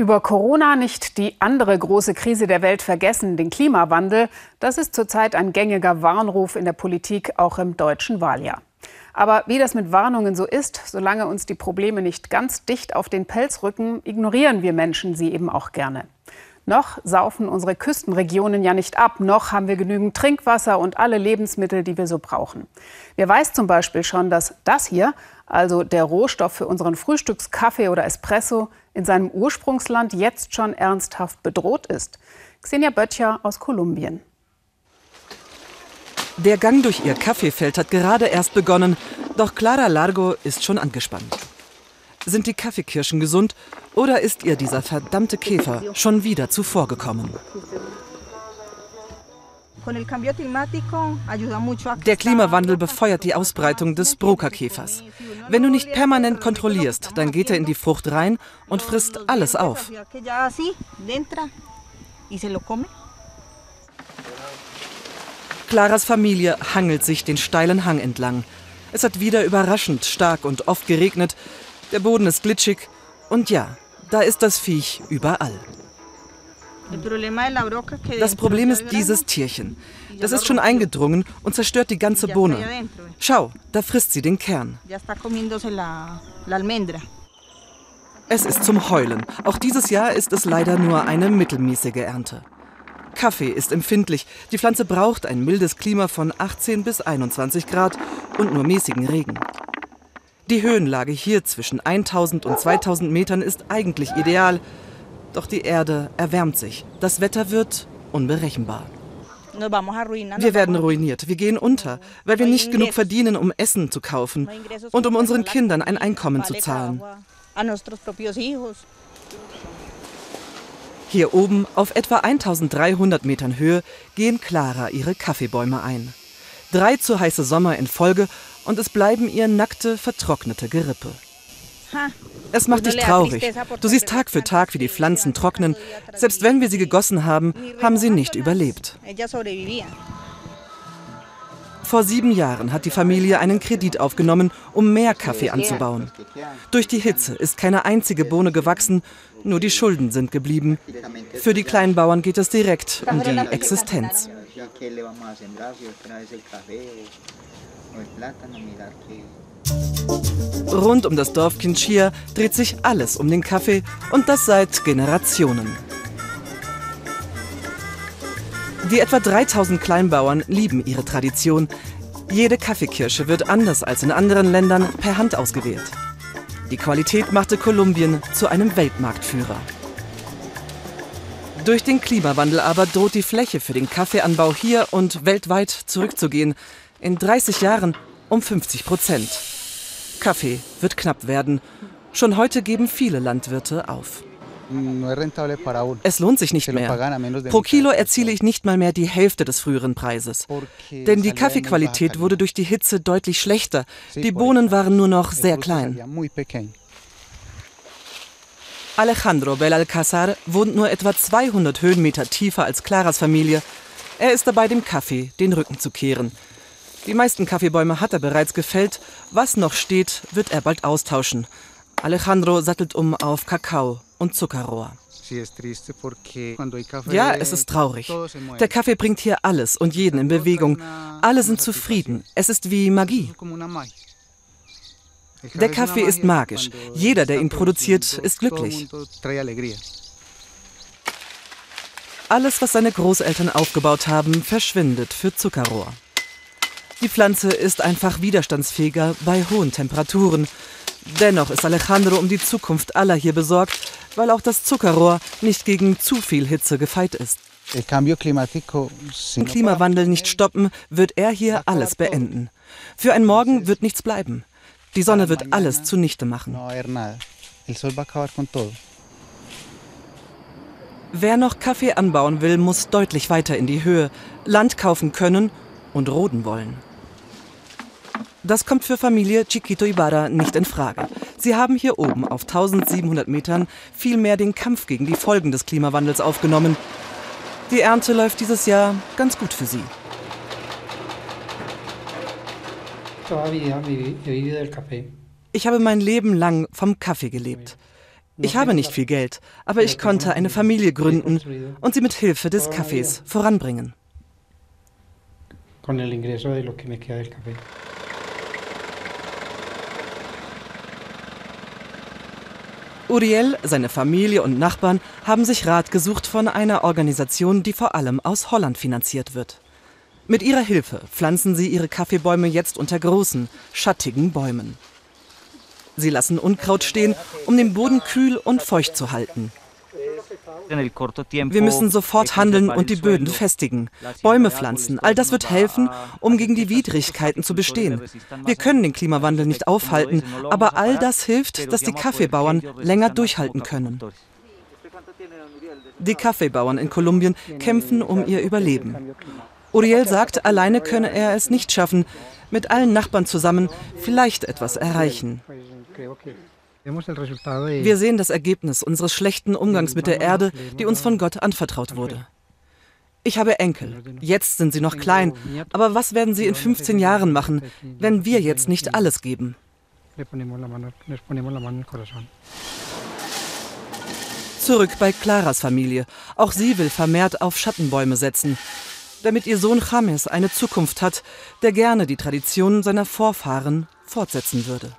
Über Corona nicht die andere große Krise der Welt vergessen, den Klimawandel. Das ist zurzeit ein gängiger Warnruf in der Politik, auch im deutschen Wahljahr. Aber wie das mit Warnungen so ist, solange uns die Probleme nicht ganz dicht auf den Pelz rücken, ignorieren wir Menschen sie eben auch gerne. Noch saufen unsere Küstenregionen ja nicht ab, noch haben wir genügend Trinkwasser und alle Lebensmittel, die wir so brauchen. Wer weiß zum Beispiel schon, dass das hier, also der Rohstoff für unseren Frühstückskaffee oder Espresso, in seinem Ursprungsland jetzt schon ernsthaft bedroht ist? Xenia Böttcher aus Kolumbien. Der Gang durch ihr Kaffeefeld hat gerade erst begonnen, doch Clara Largo ist schon angespannt. Sind die Kaffeekirschen gesund oder ist ihr dieser verdammte Käfer schon wieder zuvorgekommen? Der Klimawandel befeuert die Ausbreitung des Brokerkäfers. Wenn du nicht permanent kontrollierst, dann geht er in die Frucht rein und frisst alles auf. Claras Familie hangelt sich den steilen Hang entlang. Es hat wieder überraschend stark und oft geregnet. Der Boden ist glitschig. Und ja, da ist das Viech überall. Das Problem ist dieses Tierchen. Das ist schon eingedrungen und zerstört die ganze Bohne. Schau, da frisst sie den Kern. Es ist zum Heulen. Auch dieses Jahr ist es leider nur eine mittelmäßige Ernte. Kaffee ist empfindlich. Die Pflanze braucht ein mildes Klima von 18 bis 21 Grad und nur mäßigen Regen. Die Höhenlage hier zwischen 1000 und 2000 Metern ist eigentlich ideal. Doch die Erde erwärmt sich. Das Wetter wird unberechenbar. Wir werden ruiniert, wir gehen unter, weil wir nicht genug verdienen, um Essen zu kaufen und um unseren Kindern ein Einkommen zu zahlen. Hier oben, auf etwa 1300 Metern Höhe, gehen Clara ihre Kaffeebäume ein. Drei zu heiße Sommer in Folge und es bleiben ihr nackte, vertrocknete Gerippe. Es macht dich traurig. Du siehst Tag für Tag, wie die Pflanzen trocknen. Selbst wenn wir sie gegossen haben, haben sie nicht überlebt. Vor sieben Jahren hat die Familie einen Kredit aufgenommen, um mehr Kaffee anzubauen. Durch die Hitze ist keine einzige Bohne gewachsen, nur die Schulden sind geblieben. Für die Kleinbauern geht es direkt um die Existenz. Rund um das Dorf Kinchia dreht sich alles um den Kaffee und das seit Generationen. Die etwa 3000 Kleinbauern lieben ihre Tradition. Jede Kaffeekirsche wird anders als in anderen Ländern per Hand ausgewählt. Die Qualität machte Kolumbien zu einem Weltmarktführer. Durch den Klimawandel aber droht die Fläche für den Kaffeeanbau hier und weltweit zurückzugehen. In 30 Jahren um 50 Prozent. Kaffee wird knapp werden. Schon heute geben viele Landwirte auf. Es lohnt sich nicht mehr. Pro Kilo erziele ich nicht mal mehr die Hälfte des früheren Preises. Denn die Kaffeequalität wurde durch die Hitze deutlich schlechter. Die Bohnen waren nur noch sehr klein. Alejandro Belalcázar wohnt nur etwa 200 Höhenmeter tiefer als Claras Familie. Er ist dabei, dem Kaffee den Rücken zu kehren. Die meisten Kaffeebäume hat er bereits gefällt. Was noch steht, wird er bald austauschen. Alejandro sattelt um auf Kakao und Zuckerrohr. Ja, es ist traurig. Der Kaffee bringt hier alles und jeden in Bewegung. Alle sind zufrieden. Es ist wie Magie. Der Kaffee ist magisch. Jeder, der ihn produziert, ist glücklich. Alles, was seine Großeltern aufgebaut haben, verschwindet für Zuckerrohr. Die Pflanze ist einfach widerstandsfähiger bei hohen Temperaturen. Dennoch ist Alejandro um die Zukunft aller hier besorgt, weil auch das Zuckerrohr nicht gegen zu viel Hitze gefeit ist. Den Klimawandel nicht stoppen, wird er hier alles beenden. Für ein Morgen wird nichts bleiben. Die Sonne wird alles zunichte machen. Wer noch Kaffee anbauen will, muss deutlich weiter in die Höhe, Land kaufen können und roden wollen. Das kommt für Familie Chiquito Ibarra nicht in Frage. Sie haben hier oben auf 1700 Metern vielmehr den Kampf gegen die Folgen des Klimawandels aufgenommen. Die Ernte läuft dieses Jahr ganz gut für sie. Ich habe mein Leben lang vom Kaffee gelebt. Ich habe nicht viel Geld, aber ich konnte eine Familie gründen und sie mit Hilfe des Kaffees voranbringen. Uriel, seine Familie und Nachbarn haben sich Rat gesucht von einer Organisation, die vor allem aus Holland finanziert wird. Mit ihrer Hilfe pflanzen sie ihre Kaffeebäume jetzt unter großen, schattigen Bäumen. Sie lassen Unkraut stehen, um den Boden kühl und feucht zu halten. Wir müssen sofort handeln und die Böden festigen. Bäume pflanzen, all das wird helfen, um gegen die Widrigkeiten zu bestehen. Wir können den Klimawandel nicht aufhalten, aber all das hilft, dass die Kaffeebauern länger durchhalten können. Die Kaffeebauern in Kolumbien kämpfen um ihr Überleben. Uriel sagt, alleine könne er es nicht schaffen, mit allen Nachbarn zusammen vielleicht etwas erreichen. Wir sehen das Ergebnis unseres schlechten Umgangs mit der Erde, die uns von Gott anvertraut wurde. Ich habe Enkel. Jetzt sind sie noch klein. Aber was werden sie in 15 Jahren machen, wenn wir jetzt nicht alles geben? Zurück bei Claras Familie. Auch sie will vermehrt auf Schattenbäume setzen damit ihr Sohn James eine Zukunft hat, der gerne die Traditionen seiner Vorfahren fortsetzen würde.